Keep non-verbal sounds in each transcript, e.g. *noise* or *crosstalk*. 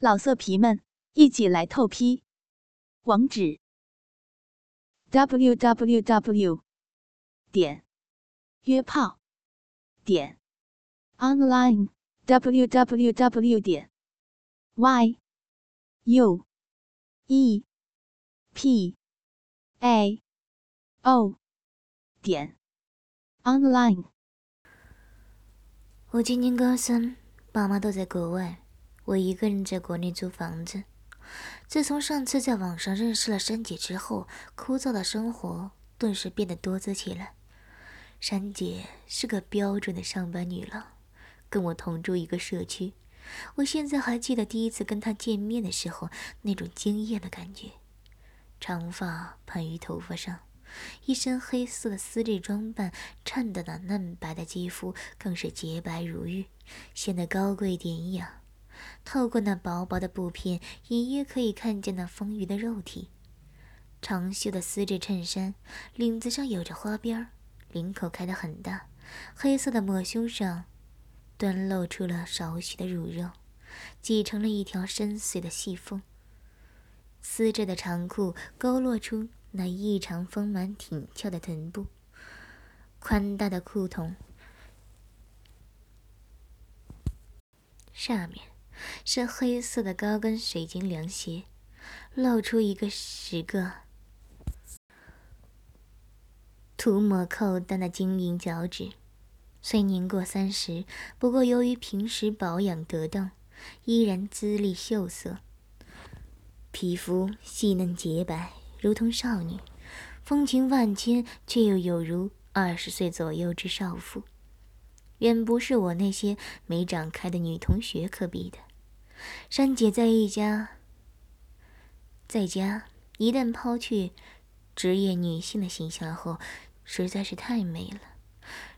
老色皮们，一起来透批！网址：w w w 点约炮点 online w w w 点 y u e p a o 点 online。我今年高三，爸妈都在国外。我一个人在国内租房子。自从上次在网上认识了珊姐之后，枯燥的生活顿时变得多姿起来。珊姐是个标准的上班女郎，跟我同住一个社区。我现在还记得第一次跟她见面的时候那种惊艳的感觉。长发盘于头发上，一身黑色的丝质装扮，衬得那嫩白的肌肤更是洁白如玉，显得高贵典雅。透过那薄薄的布片，隐约可以看见那丰腴的肉体。长袖的丝质衬衫，领子上有着花边领口开得很大。黑色的抹胸上，端露出了少许的乳肉，挤成了一条深邃的细缝。丝质的长裤勾勒出那异常丰满挺翘的臀部，宽大的裤筒下面。是黑色的高跟水晶凉鞋，露出一个十个涂抹扣蛋的晶莹脚趾。虽年过三十，不过由于平时保养得当，依然姿丽秀色，皮肤细嫩洁白，如同少女，风情万千，却又有如二十岁左右之少妇，远不是我那些没长开的女同学可比的。珊姐在一家，在家一旦抛去职业女性的形象后，实在是太美了。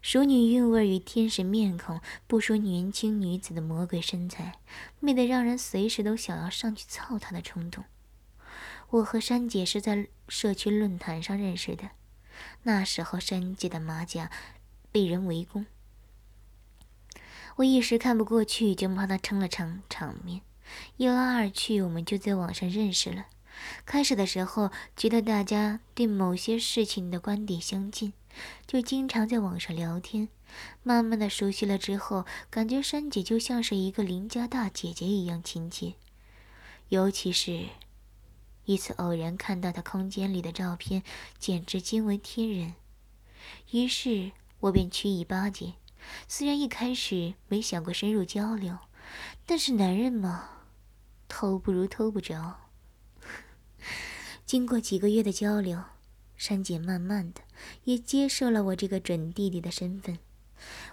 熟女韵味与天使面孔，不说年轻女子的魔鬼身材，美得让人随时都想要上去操她的冲动。我和珊姐是在社区论坛上认识的，那时候珊姐的马甲被人围攻。我一时看不过去，就帮他撑了场场面。一来二去，我们就在网上认识了。开始的时候，觉得大家对某些事情的观点相近，就经常在网上聊天。慢慢的熟悉了之后，感觉珊姐就像是一个邻家大姐姐一样亲切。尤其是，一次偶然看到她空间里的照片，简直惊为天人。于是我便取以巴结。虽然一开始没想过深入交流，但是男人嘛，偷不如偷不着。*laughs* 经过几个月的交流，珊姐慢慢的也接受了我这个准弟弟的身份。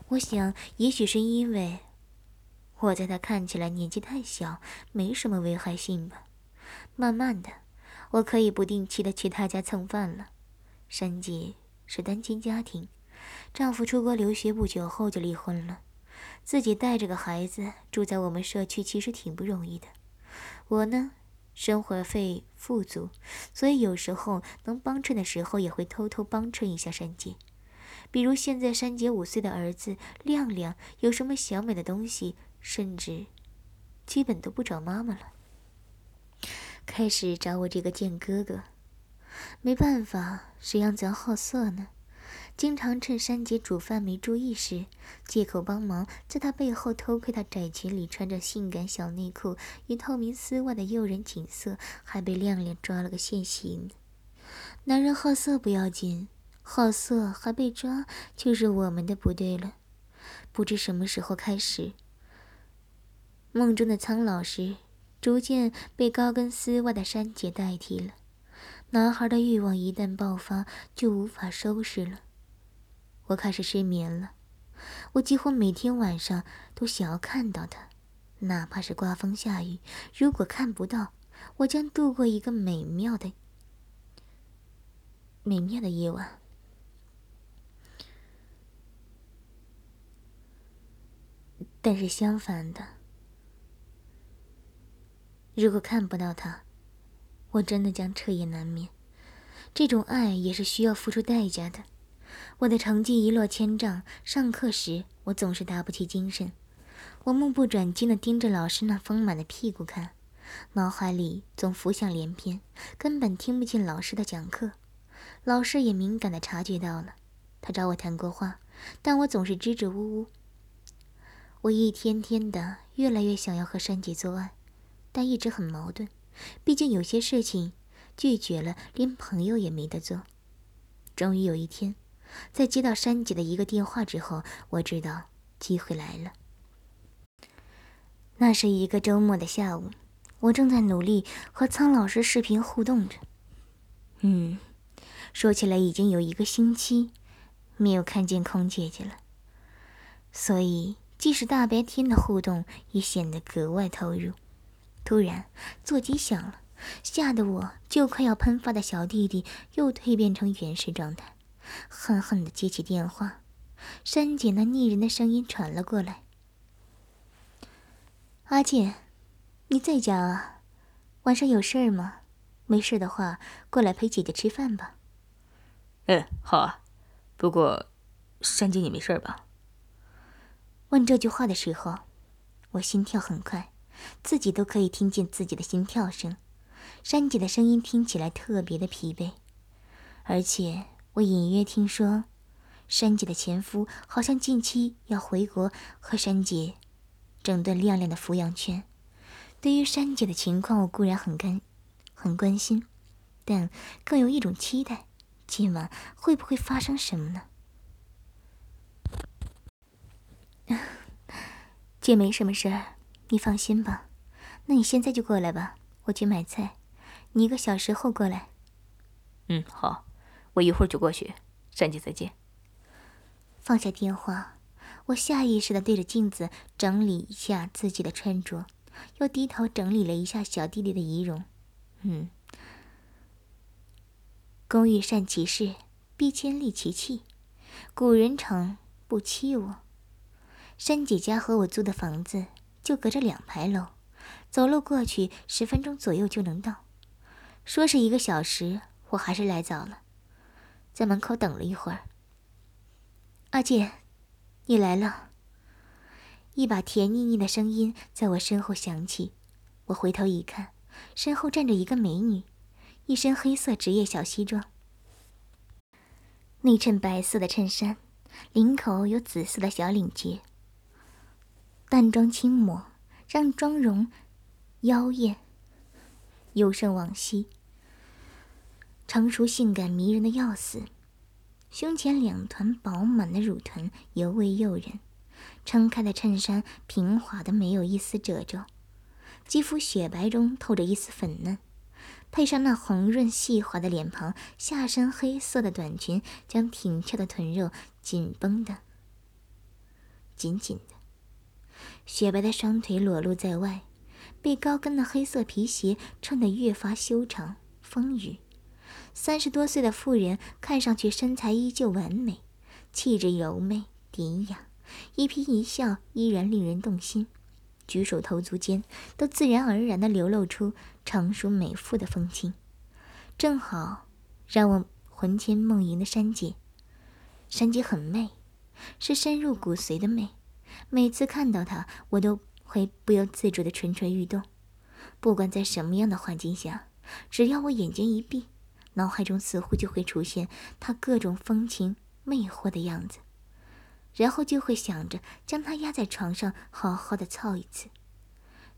我想，也许是因为我在她看起来年纪太小，没什么危害性吧。慢慢的，我可以不定期的去她家蹭饭了。珊姐是单亲家庭。丈夫出国留学不久后就离婚了，自己带着个孩子住在我们社区，其实挺不容易的。我呢，生活费富足，所以有时候能帮衬的时候，也会偷偷帮衬一下珊姐。比如现在珊姐五岁的儿子亮亮有什么小美的东西，甚至基本都不找妈妈了，开始找我这个贱哥哥。没办法，谁让咱好色呢？经常趁珊姐煮饭没注意时，借口帮忙，在她背后偷窥她窄裙里穿着性感小内裤与透明丝袜的诱人景色，还被亮亮抓了个现行。男人好色不要紧，好色还被抓，就是我们的不对了。不知什么时候开始，梦中的苍老师逐渐被高跟丝袜的珊姐代替了。男孩的欲望一旦爆发，就无法收拾了。我开始失眠了，我几乎每天晚上都想要看到他，哪怕是刮风下雨。如果看不到，我将度过一个美妙的、美妙的夜晚。但是相反的，如果看不到他，我真的将彻夜难眠。这种爱也是需要付出代价的。我的成绩一落千丈，上课时我总是打不起精神。我目不转睛地盯着老师那丰满的屁股看，脑海里总浮想联翩，根本听不进老师的讲课。老师也敏感地察觉到了，他找我谈过话，但我总是支支吾吾。我一天天的越来越想要和珊姐做爱，但一直很矛盾。毕竟有些事情拒绝了，连朋友也没得做。终于有一天，在接到山姐的一个电话之后，我知道机会来了。那是一个周末的下午，我正在努力和苍老师视频互动着。嗯，说起来已经有一个星期没有看见空姐姐了，所以即使大白天的互动也显得格外投入。突然，座机响了，吓得我就快要喷发的小弟弟又蜕变成原始状态，狠狠地接起电话。珊姐那腻人的声音传了过来。阿健，你在家啊？晚上有事儿吗？没事的话，过来陪姐姐吃饭吧。嗯，好啊。不过，珊姐你没事吧？问这句话的时候，我心跳很快，自己都可以听见自己的心跳声。珊姐的声音听起来特别的疲惫，而且我隐约听说，珊姐的前夫好像近期要回国和珊姐。整顿亮亮的抚养圈。对于珊姐的情况，我固然很关很关心，但更有一种期待：今晚会不会发生什么呢？*laughs* 姐没什么事儿，你放心吧。那你现在就过来吧，我去买菜。你一个小时后过来。嗯，好，我一会儿就过去。珊姐，再见。放下电话。我下意识的对着镜子整理一下自己的穿着，又低头整理了一下小弟弟的仪容。嗯，工欲善其事，必先利其器。古人称不欺我。珊姐家和我租的房子就隔着两排楼，走路过去十分钟左右就能到。说是一个小时，我还是来早了，在门口等了一会儿。阿姐。你来了。一把甜腻腻的声音在我身后响起，我回头一看，身后站着一个美女，一身黑色职业小西装，内衬白色的衬衫，领口有紫色的小领结，淡妆轻抹，让妆容妖艳，幽胜往昔，成熟性感迷人的要死。胸前两团饱满的乳臀尤为诱人，撑开的衬衫平滑的没有一丝褶皱，肌肤雪白中透着一丝粉嫩，配上那红润细滑的脸庞，下身黑色的短裙将挺翘的臀肉紧绷的紧紧的，雪白的双腿裸露在外，被高跟的黑色皮鞋衬得越发修长丰腴。三十多岁的妇人看上去身材依旧完美，气质柔媚典雅，一颦一笑依然令人动心，举手投足间都自然而然地流露出成熟美妇的风情，正好让我魂牵梦萦的珊姐。珊姐很媚，是深入骨髓的美，每次看到她，我都会不由自主的蠢蠢欲动。不管在什么样的环境下，只要我眼睛一闭。脑海中似乎就会出现他各种风情魅惑的样子，然后就会想着将他压在床上好好的操一次。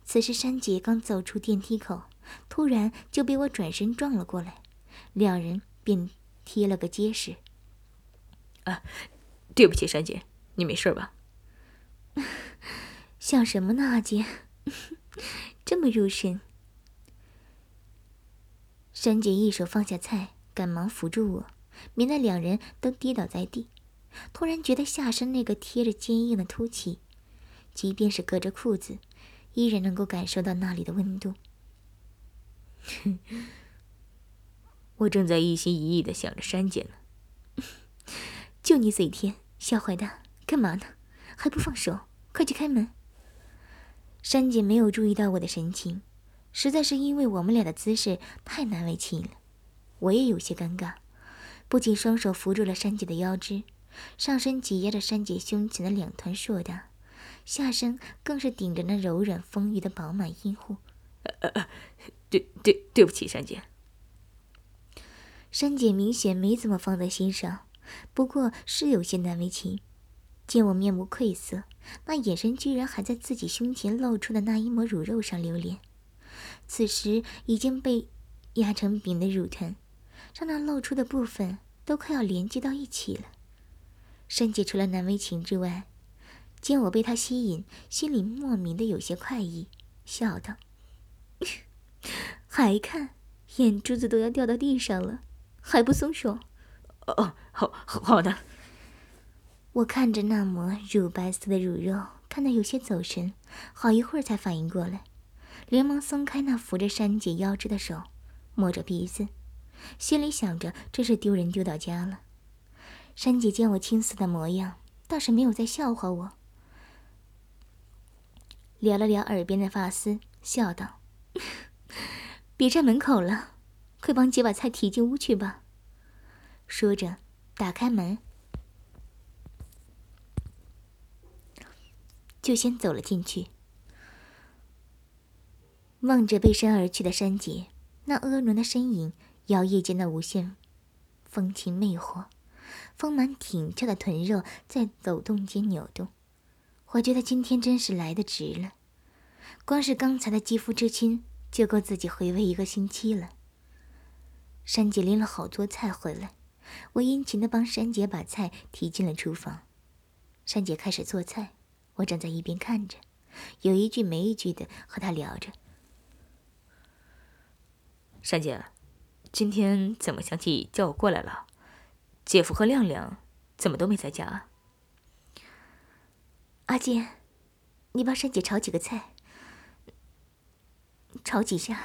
此时珊姐刚走出电梯口，突然就被我转身撞了过来，两人便贴了个结实。啊，对不起，珊姐，你没事吧？*laughs* 想什么呢，阿杰？*laughs* 这么入神。珊姐一手放下菜，赶忙扶住我，免得两人都跌倒在地。突然觉得下身那个贴着坚硬的凸起，即便是隔着裤子，依然能够感受到那里的温度。*laughs* 我正在一心一意的想着珊姐呢。*laughs* 就你嘴甜，小坏蛋，干嘛呢？还不放手？快去开门！珊姐没有注意到我的神情。实在是因为我们俩的姿势太难为情了，我也有些尴尬，不仅双手扶住了珊姐的腰肢，上身挤压着珊姐胸前的两团硕大，下身更是顶着那柔软丰腴的饱满阴户。呃呃，对不起，珊姐。珊姐明显没怎么放在心上，不过是有些难为情。见我面无愧色，那眼神居然还在自己胸前露出的那一抹乳肉上流连。此时已经被压成饼的乳藤，让那露出的部分都快要连接到一起了。珊姐除了难为情之外，见我被她吸引，心里莫名的有些快意，笑道：“ *laughs* 还看，眼珠子都要掉到地上了。”还不松手？哦，好，好的。我看着那抹乳白色的乳肉，看得有些走神，好一会儿才反应过来，连忙松开那扶着珊姐腰肢的手，摸着鼻子，心里想着真是丢人丢到家了。珊姐见我青涩的模样，倒是没有再笑话我，撩了撩耳边的发丝，笑道：“ *laughs* 别站门口了。”快帮姐把菜提进屋去吧。说着，打开门，就先走了进去。望着背身而去的山姐，那婀娜的身影摇曳间的无限风情魅惑，丰满挺翘的臀肉在走动间扭动。我觉得今天真是来的值了，光是刚才的肌肤之亲，就够自己回味一个星期了。珊姐拎了好多菜回来，我殷勤的帮珊姐把菜提进了厨房。珊姐开始做菜，我站在一边看着，有一句没一句的和她聊着。珊姐，今天怎么想起叫我过来了？姐夫和亮亮怎么都没在家？阿健，你帮珊姐炒几个菜，炒几下，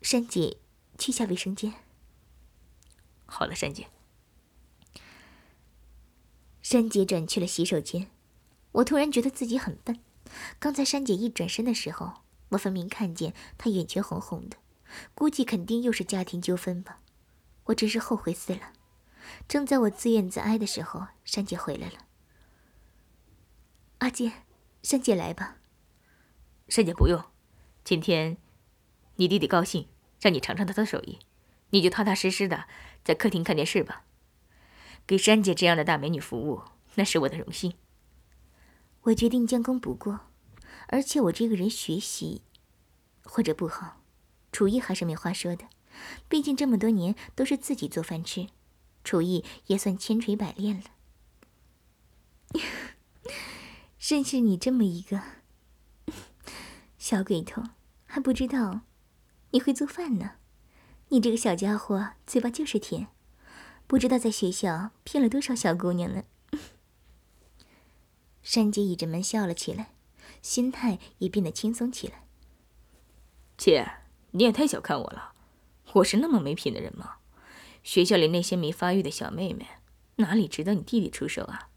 珊姐去下卫生间。好了，珊姐。珊姐转去了洗手间，我突然觉得自己很笨。刚才珊姐一转身的时候，我分明看见她眼圈红红的，估计肯定又是家庭纠纷吧。我真是后悔死了。正在我自怨自哀的时候，珊姐回来了。阿健，珊姐来吧。珊姐不用，今天你弟弟高兴，让你尝尝他的手艺。你就踏踏实实的在客厅看电视吧，给珊姐这样的大美女服务，那是我的荣幸。我决定将功补过，而且我这个人学习或者不好，厨艺还是没话说的。毕竟这么多年都是自己做饭吃，厨艺也算千锤百炼了。*laughs* 认识你这么一个小鬼头，还不知道你会做饭呢。你这个小家伙，嘴巴就是甜，不知道在学校骗了多少小姑娘呢。珊姐倚着门笑了起来，心态也变得轻松起来。姐，你也太小看我了，我是那么没品的人吗？学校里那些没发育的小妹妹，哪里值得你弟弟出手啊？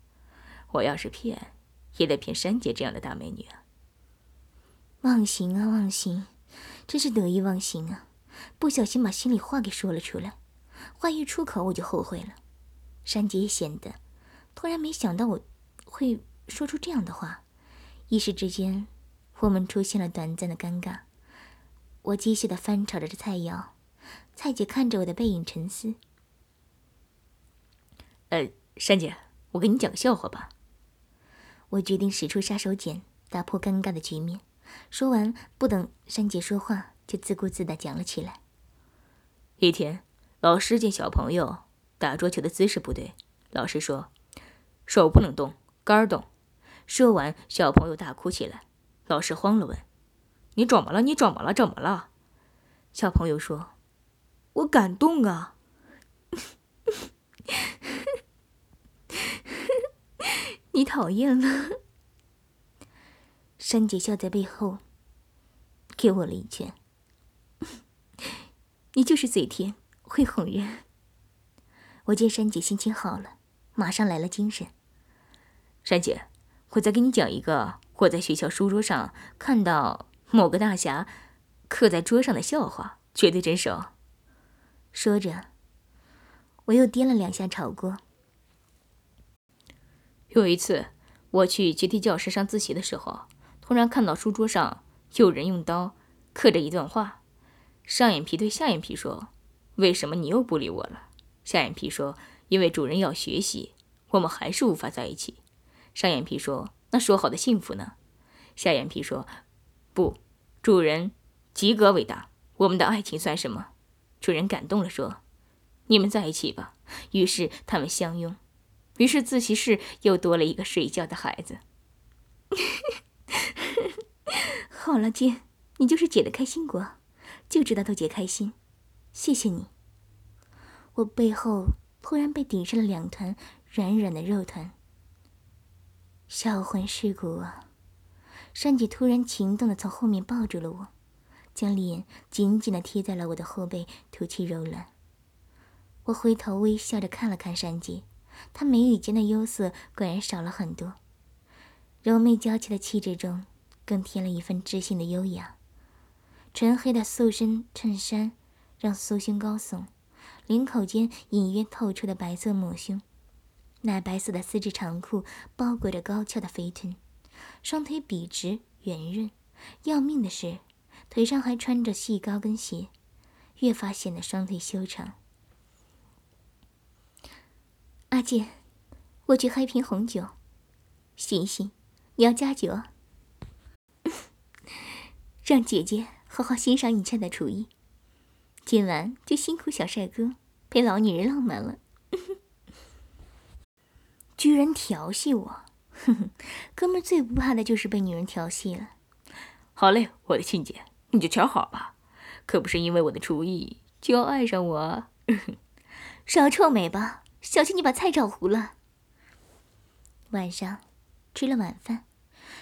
我要是骗，也得骗珊姐这样的大美女啊。忘形啊，忘形，真是得意忘形啊！不小心把心里话给说了出来，话一出口我就后悔了。珊姐也显得突然没想到我会说出这样的话，一时之间，我们出现了短暂的尴尬。我机械的翻炒着菜肴，蔡姐看着我的背影沉思。呃，珊姐，我给你讲个笑话吧。我决定使出杀手锏，打破尴尬的局面。说完，不等珊姐说话。就自顾自的讲了起来。一天，老师见小朋友打桌球的姿势不对，老师说：“手不能动，杆儿动。”说完，小朋友大哭起来。老师慌了，问：“你怎么了？你怎么了？怎么了？”小朋友说：“我感动啊！” *laughs* 你讨厌了。珊姐笑在背后给我了一拳。*laughs* 你就是嘴甜，会哄人。我见珊姐心情好了，马上来了精神。珊姐，我再给你讲一个我在学校书桌上看到某个大侠刻在桌上的笑话，绝对真实哦。说着，我又掂了两下炒锅。有一次，我去阶梯教室上自习的时候，突然看到书桌上有人用刀刻着一段话。上眼皮对下眼皮说：“为什么你又不理我了？”下眼皮说：“因为主人要学习，我们还是无法在一起。”上眼皮说：“那说好的幸福呢？”下眼皮说：“不，主人及格伟大，我们的爱情算什么？”主人感动了，说：“你们在一起吧。”于是他们相拥。于是自习室又多了一个睡觉的孩子。*laughs* 好了，姐，你就是姐的开心果，就知道逗姐开心。谢谢你。我背后突然被顶上了两团软软的肉团，销魂蚀骨啊！珊姐突然情动的从后面抱住了我，将脸紧紧的贴在了我的后背，吐气柔软。我回头微笑着看了看珊姐。她眉宇间的忧色果然少了很多，柔媚娇气的气质中更添了一份知性的优雅。纯黑的塑身衬衫让酥胸高耸，领口间隐约透出的白色抹胸，奶白色的丝质长裤包裹着高翘的肥臀，双腿笔直圆润。要命的是，腿上还穿着细高跟鞋，越发显得双腿修长。阿健，我去喝一瓶红酒。醒醒，你要加酒。*laughs* 让姐姐好好欣赏你菜的厨艺。今晚就辛苦小帅哥陪老女人浪漫了。*laughs* 居然调戏我，哼哼，哥们最不怕的就是被女人调戏了。好嘞，我的亲姐，你就瞧好吧，可不是因为我的厨艺就要爱上我。*laughs* 少臭美吧。小心你把菜炒糊了。晚上吃了晚饭，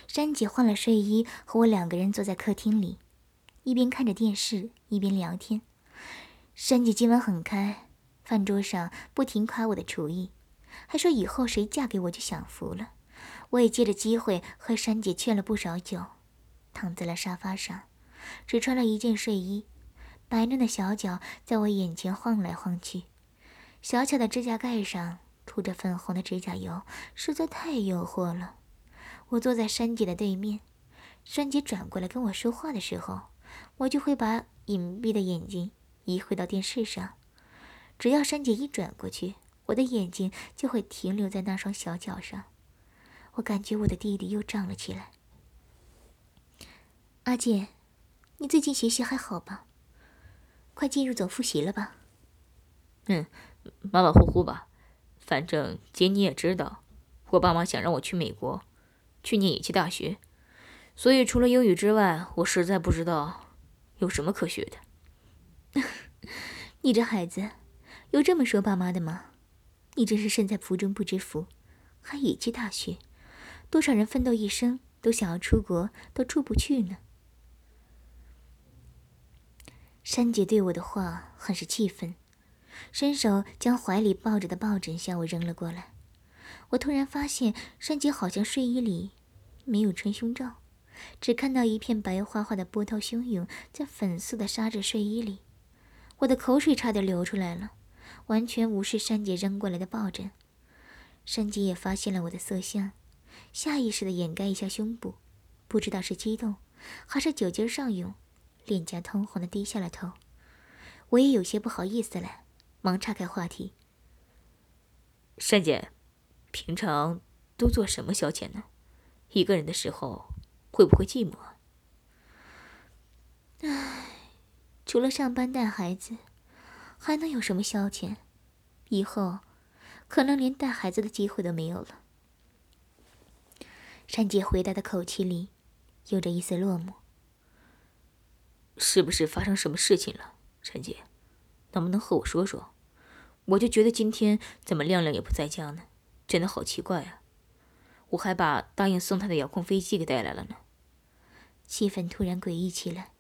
珊姐换了睡衣，和我两个人坐在客厅里，一边看着电视一边聊天。珊姐今晚很开，饭桌上不停夸我的厨艺，还说以后谁嫁给我就享福了。我也借着机会和珊姐劝了不少酒，躺在了沙发上，只穿了一件睡衣，白嫩的小脚在我眼前晃来晃去。小巧的指甲盖上涂着粉红的指甲油，实在太诱惑了。我坐在珊姐的对面，珊姐转过来跟我说话的时候，我就会把隐蔽的眼睛移回到电视上。只要珊姐一转过去，我的眼睛就会停留在那双小脚上。我感觉我的弟弟又胀了起来。阿姐，你最近学习还好吧？快进入总复习了吧？嗯。马马虎虎吧，反正姐你也知道，我爸妈想让我去美国，去念野鸡大学，所以除了英语之外，我实在不知道有什么可学的。*laughs* 你这孩子，有这么说爸妈的吗？你真是身在福中不知福，还野鸡大学，多少人奋斗一生都想要出国，都出不去呢。珊姐对我的话很是气愤。伸手将怀里抱着的抱枕向我扔了过来。我突然发现，珊姐好像睡衣里没有穿胸罩，只看到一片白花花的波涛汹涌在粉色的纱质睡衣里。我的口水差点流出来了，完全无视珊姐扔过来的抱枕。珊姐也发现了我的色相，下意识地掩盖一下胸部，不知道是激动还是酒劲上涌，脸颊通红的低下了头。我也有些不好意思了。忙岔开话题。珊姐，平常都做什么消遣呢？一个人的时候会不会寂寞？唉，除了上班带孩子，还能有什么消遣？以后可能连带孩子的机会都没有了。珊姐回答的口气里有着一丝落寞。是不是发生什么事情了，珊姐？能不能和我说说？我就觉得今天怎么亮亮也不在家呢？真的好奇怪啊！我还把答应送他的遥控飞机给带来了呢。气氛突然诡异起来。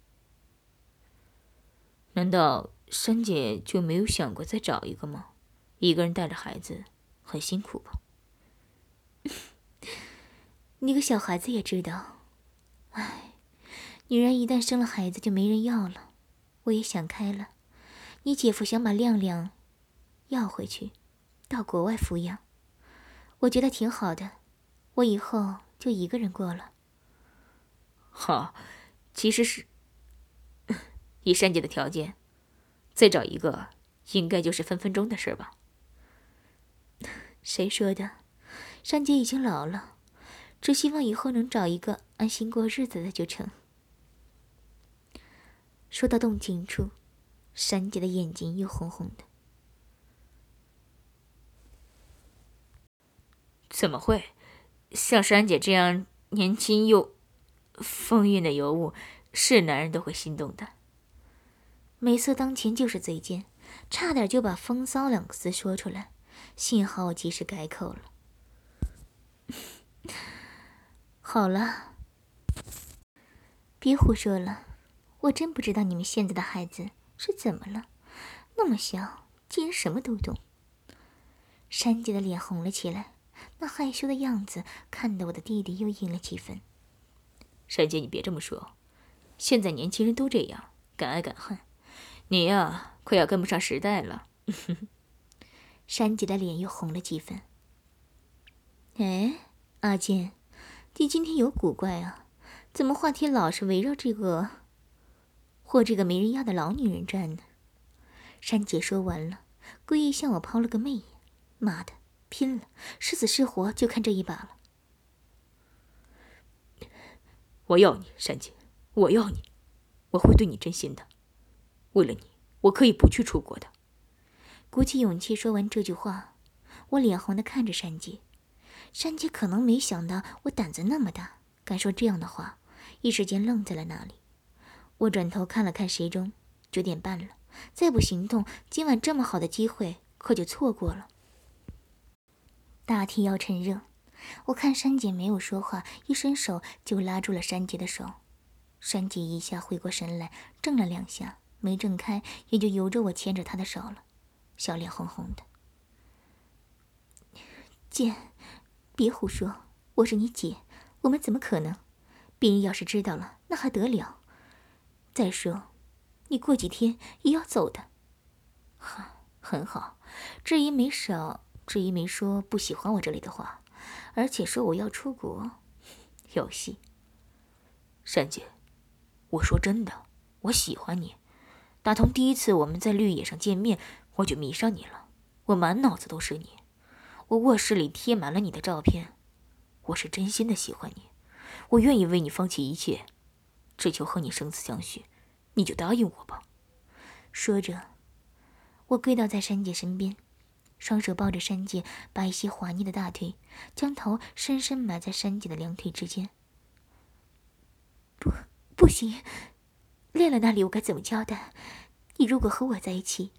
难道珊姐就没有想过再找一个吗？一个人带着孩子很辛苦吧？你个小孩子也知道，唉，女人一旦生了孩子就没人要了。我也想开了。你姐夫想把亮亮要回去，到国外抚养，我觉得挺好的。我以后就一个人过了。好，其实是，*laughs* 以珊姐的条件，再找一个，应该就是分分钟的事吧。*laughs* 谁说的？珊姐已经老了，只希望以后能找一个安心过日子的就成。说到动情处，珊姐的眼睛又红红的。怎么会？像珊姐这样年轻又风韵的尤物，是男人都会心动的。美色当前就是嘴贱，差点就把“风骚”两个字说出来，幸好我及时改口了。好了，别胡说了，我真不知道你们现在的孩子是怎么了，那么小竟然什么都懂。珊姐的脸红了起来。那害羞的样子，看得我的弟弟又硬了几分。珊姐，你别这么说，现在年轻人都这样，敢爱敢恨。你呀，快要跟不上时代了。*laughs* 珊姐的脸又红了几分。哎，阿健，你今天有古怪啊？怎么话题老是围绕这个或这个没人要的老女人转呢？珊姐说完了，故意向我抛了个媚眼。妈的！拼了，是死是活就看这一把了。我要你，珊姐，我要你，我会对你真心的。为了你，我可以不去出国的。鼓起勇气说完这句话，我脸红的看着珊姐。珊姐可能没想到我胆子那么大，敢说这样的话，一时间愣在了那里。我转头看了看时钟，九点半了，再不行动，今晚这么好的机会可就错过了。大体要趁热，我看珊姐没有说话，一伸手就拉住了珊姐的手。珊姐一下回过神来，怔了两下，没挣开，也就由着我牵着她的手了，小脸红红的。姐，别胡说，我是你姐，我们怎么可能？别人要是知道了，那还得了？再说，你过几天也要走的。哈，很好，至于没少。至于没说不喜欢我这里的话，而且说我要出国，有戏。珊姐，我说真的，我喜欢你。打从第一次我们在绿野上见面，我就迷上你了。我满脑子都是你，我卧室里贴满了你的照片。我是真心的喜欢你，我愿意为你放弃一切，只求和你生死相许。你就答应我吧。说着，我跪倒在珊姐身边。双手抱着珊姐白皙滑腻的大腿，将头深深埋在珊姐的两腿之间。不，不行，练了那里我该怎么交代？你如果和我在一起，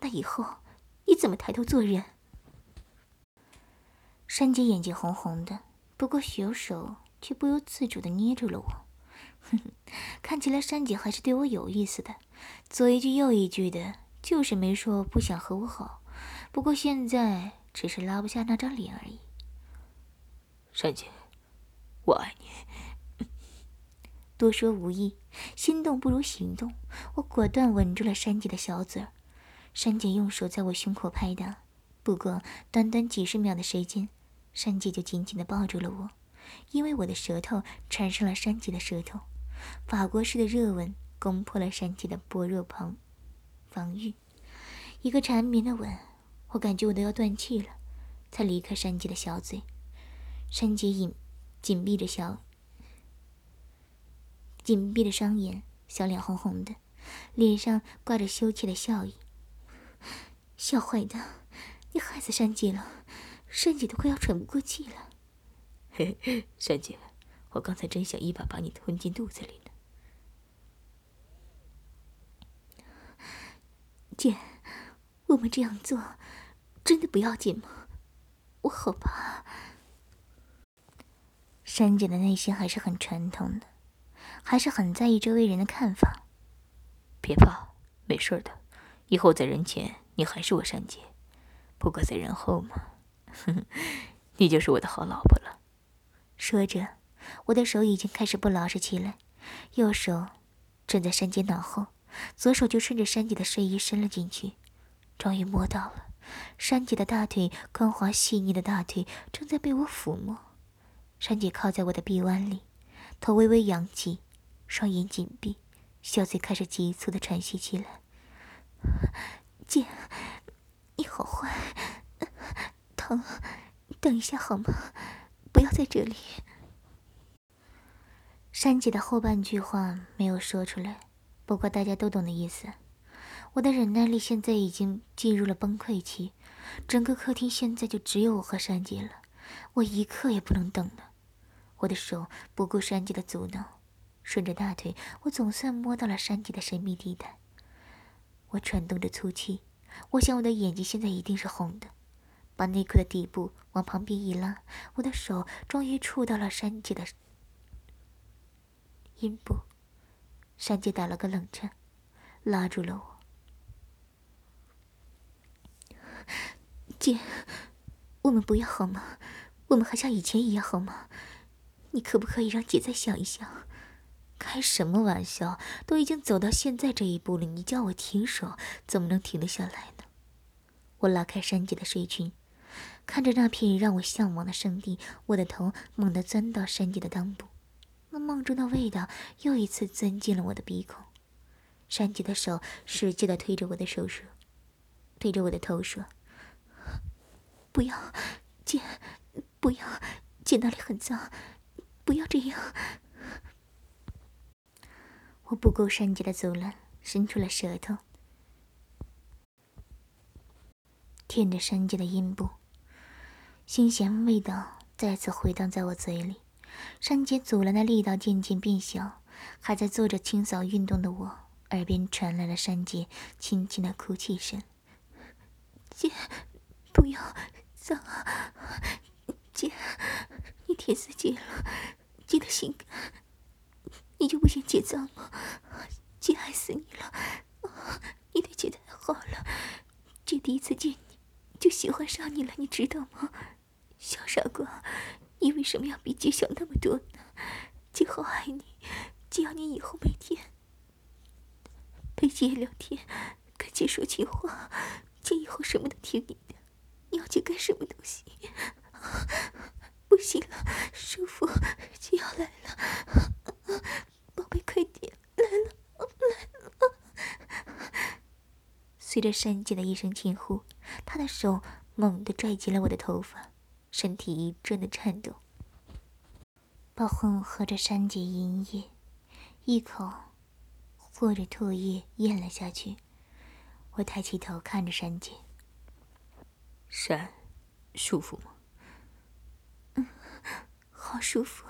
那以后你怎么抬头做人？珊姐眼睛红红的，不过小手却不由自主的捏住了我。哼哼，看起来珊姐还是对我有意思的，左一句右一句的，就是没说不想和我好。不过现在只是拉不下那张脸而已。珊姐，我爱你。多说无益，心动不如行动。我果断吻住了珊姐的小嘴儿。珊姐用手在我胸口拍打，不过短短几十秒的时间，珊姐就紧紧的抱住了我，因为我的舌头缠上了珊姐的舌头，法国式的热吻攻破了珊姐的薄弱防防御，一个缠绵的吻。我感觉我都要断气了，才离开山姐的小嘴。山姐紧紧闭着小紧闭着双眼，小脸红红的，脸上挂着羞怯的笑意。小坏蛋，你害死山姐了，山姐都快要喘不过气了。嘿嘿，珊姐，我刚才真想一把把你吞进肚子里呢。姐，我们这样做。真的不要紧吗？我好怕。珊姐的内心还是很传统的，还是很在意周围人的看法。别怕，没事的。以后在人前你还是我珊姐，不过在人后嘛，*laughs* 你就是我的好老婆了。说着，我的手已经开始不老实起来，右手枕在珊姐脑后，左手就顺着珊姐的睡衣伸了进去，终于摸到了。珊姐的大腿，光滑细腻的大腿正在被我抚摸。珊姐靠在我的臂弯里，头微微扬起，双眼紧闭，小嘴开始急促的喘息起来。姐，你好坏，疼，等一下好吗？不要在这里。珊姐的后半句话没有说出来，不过大家都懂的意思。我的忍耐力现在已经进入了崩溃期，整个客厅现在就只有我和珊姐了，我一刻也不能等了。我的手不顾珊姐的阻挠，顺着大腿，我总算摸到了珊姐的神秘地带。我喘动着粗气，我想我的眼睛现在一定是红的。把内裤的底部往旁边一拉，我的手终于触到了珊姐的。阴部，珊姐打了个冷颤，拉住了我。姐，我们不要好吗？我们还像以前一样好吗？你可不可以让姐再想一想？开什么玩笑？都已经走到现在这一步了，你叫我停手，怎么能停得下来呢？我拉开珊姐的睡裙，看着那片让我向往的圣地，我的头猛地钻到山姐的裆部。那梦中的味道又一次钻进了我的鼻孔，山姐的手使劲的推着我的手说：“推着我的头说，不要，姐，不要，姐那里很脏，不要这样。”我不顾珊姐的阻拦，伸出了舌头，舔着山姐的阴部，腥咸味道再次回荡在我嘴里。珊姐阻拦的力道渐渐变小，还在做着清扫运动的我耳边传来了珊姐轻轻的哭泣声：“姐，不要脏啊！姐，你舔死姐了，姐的心肝，你就不嫌姐脏吗？姐爱死你了，你对姐太好了，姐第一次见你就喜欢上你了，你知道吗？小傻瓜。”你为什么要比姐小那么多呢？姐好爱你，只要你以后每天陪姐聊天，跟姐说情话，姐以后什么都听你的。你要姐干什么都行？*laughs* 不行了，舒服，姐要来了，宝贝，快点来了，来了！*laughs* 随着珊姐的一声轻呼，他的手猛地拽紧了我的头发。身体一阵的颤抖，把混合着山姐银液一口或者唾液咽了下去。我抬起头看着山姐，山，舒服吗？嗯，好舒服。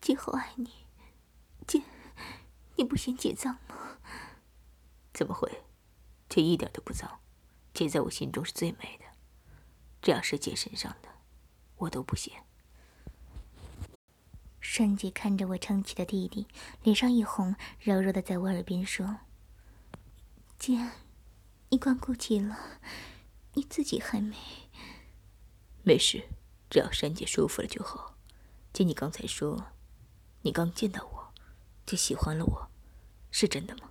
姐好爱你，姐，你不嫌姐脏吗？怎么会？姐一点都不脏，姐在我心中是最美的，只要是姐身上的。我都不嫌。珊姐看着我撑起的弟弟，脸上一红，柔柔的在我耳边说：“姐，你光顾及了，你自己还没……没事，只要珊姐舒服了就好。姐，你刚才说，你刚见到我，就喜欢了我，是真的吗？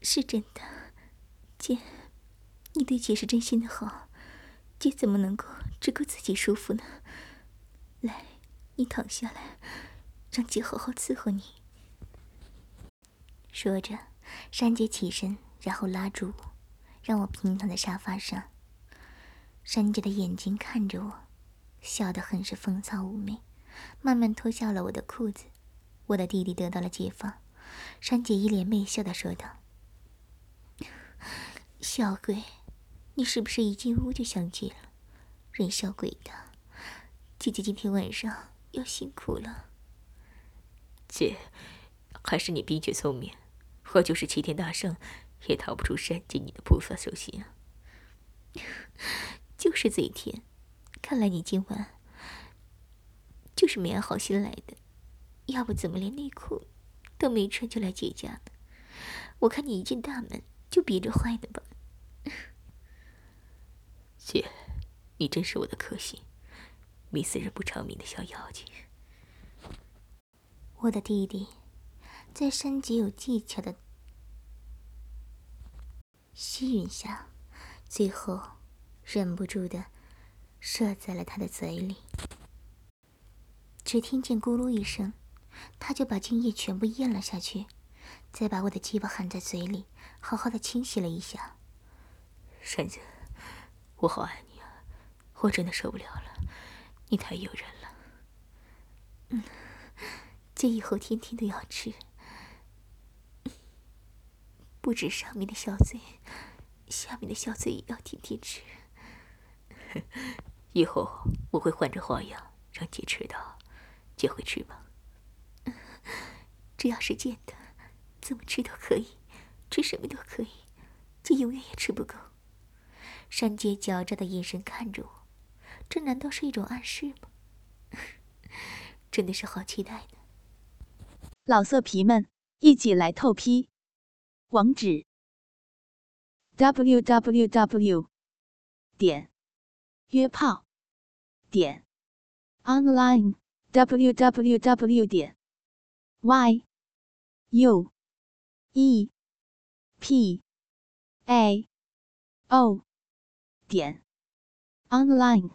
是真的，姐，你对姐是真心的好，姐怎么能够……”只顾自己舒服呢。来，你躺下来，让姐好好伺候你。说着，珊姐起身，然后拉住我，让我平躺在沙发上。珊姐的眼睛看着我，笑得很是风骚妩媚，慢慢脱下了我的裤子。我的弟弟得到了解放。珊姐一脸媚笑的说道：“小鬼，你是不是一进屋就想姐了？”人小鬼大，姐姐今天晚上要辛苦了。姐，还是你冰雪聪明，我就是齐天大圣，也逃不出山进你的菩萨手心啊。*laughs* 就是嘴甜，看来你今晚就是没安好心来的，要不怎么连内裤都没穿就来姐家呢？我看你一进大门就憋着坏的吧。姐。你真是我的克星，迷死人不偿命的小妖精。我的弟弟，在山姐有技巧的吸吮下，最后忍不住的射在了他的嘴里。只听见咕噜一声，他就把精液全部咽了下去。再把我的鸡巴含在嘴里，好好的清洗了一下。山子，我好爱你啊！我真的受不了了，你太诱人了。嗯，这以后天天都要吃，不止上面的小嘴，下面的小嘴也要天天吃。*laughs* 以后我会换着花样让姐吃的，姐会吃吗？*laughs* 只要是贱的，怎么吃都可以，吃什么都可以，姐永远也吃不够。山姐狡诈的眼神看着我，这难道是一种暗示吗？*laughs* 真的是好期待呢！老色皮们，一起来透批！网址：w w w. 点约炮点 online w w w. 点 y u e p a o 点 online。